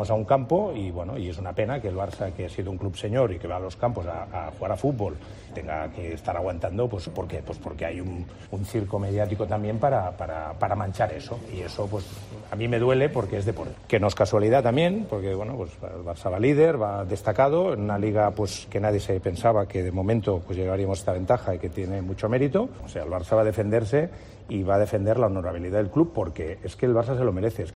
Vamos a un campo y bueno, y es una pena que el Barça, que ha sido un club señor y que va a los campos a, jugar a fútbol, tenga que estar aguantando, pues porque? Pues porque hay un, circo mediático también para, para, para, manchar eso. Y eso, pues a mí me duele porque es deporte. Que no es casualidad también, porque bueno, pues el Barça va líder, va destacado, en una liga pues que nadie se pensaba que de momento pues llegaríamos a esta ventaja y que tiene mucho mérito. O sea, el Barça va a defenderse y va a defender la honorabilidad del club porque es que el Barça se lo merece.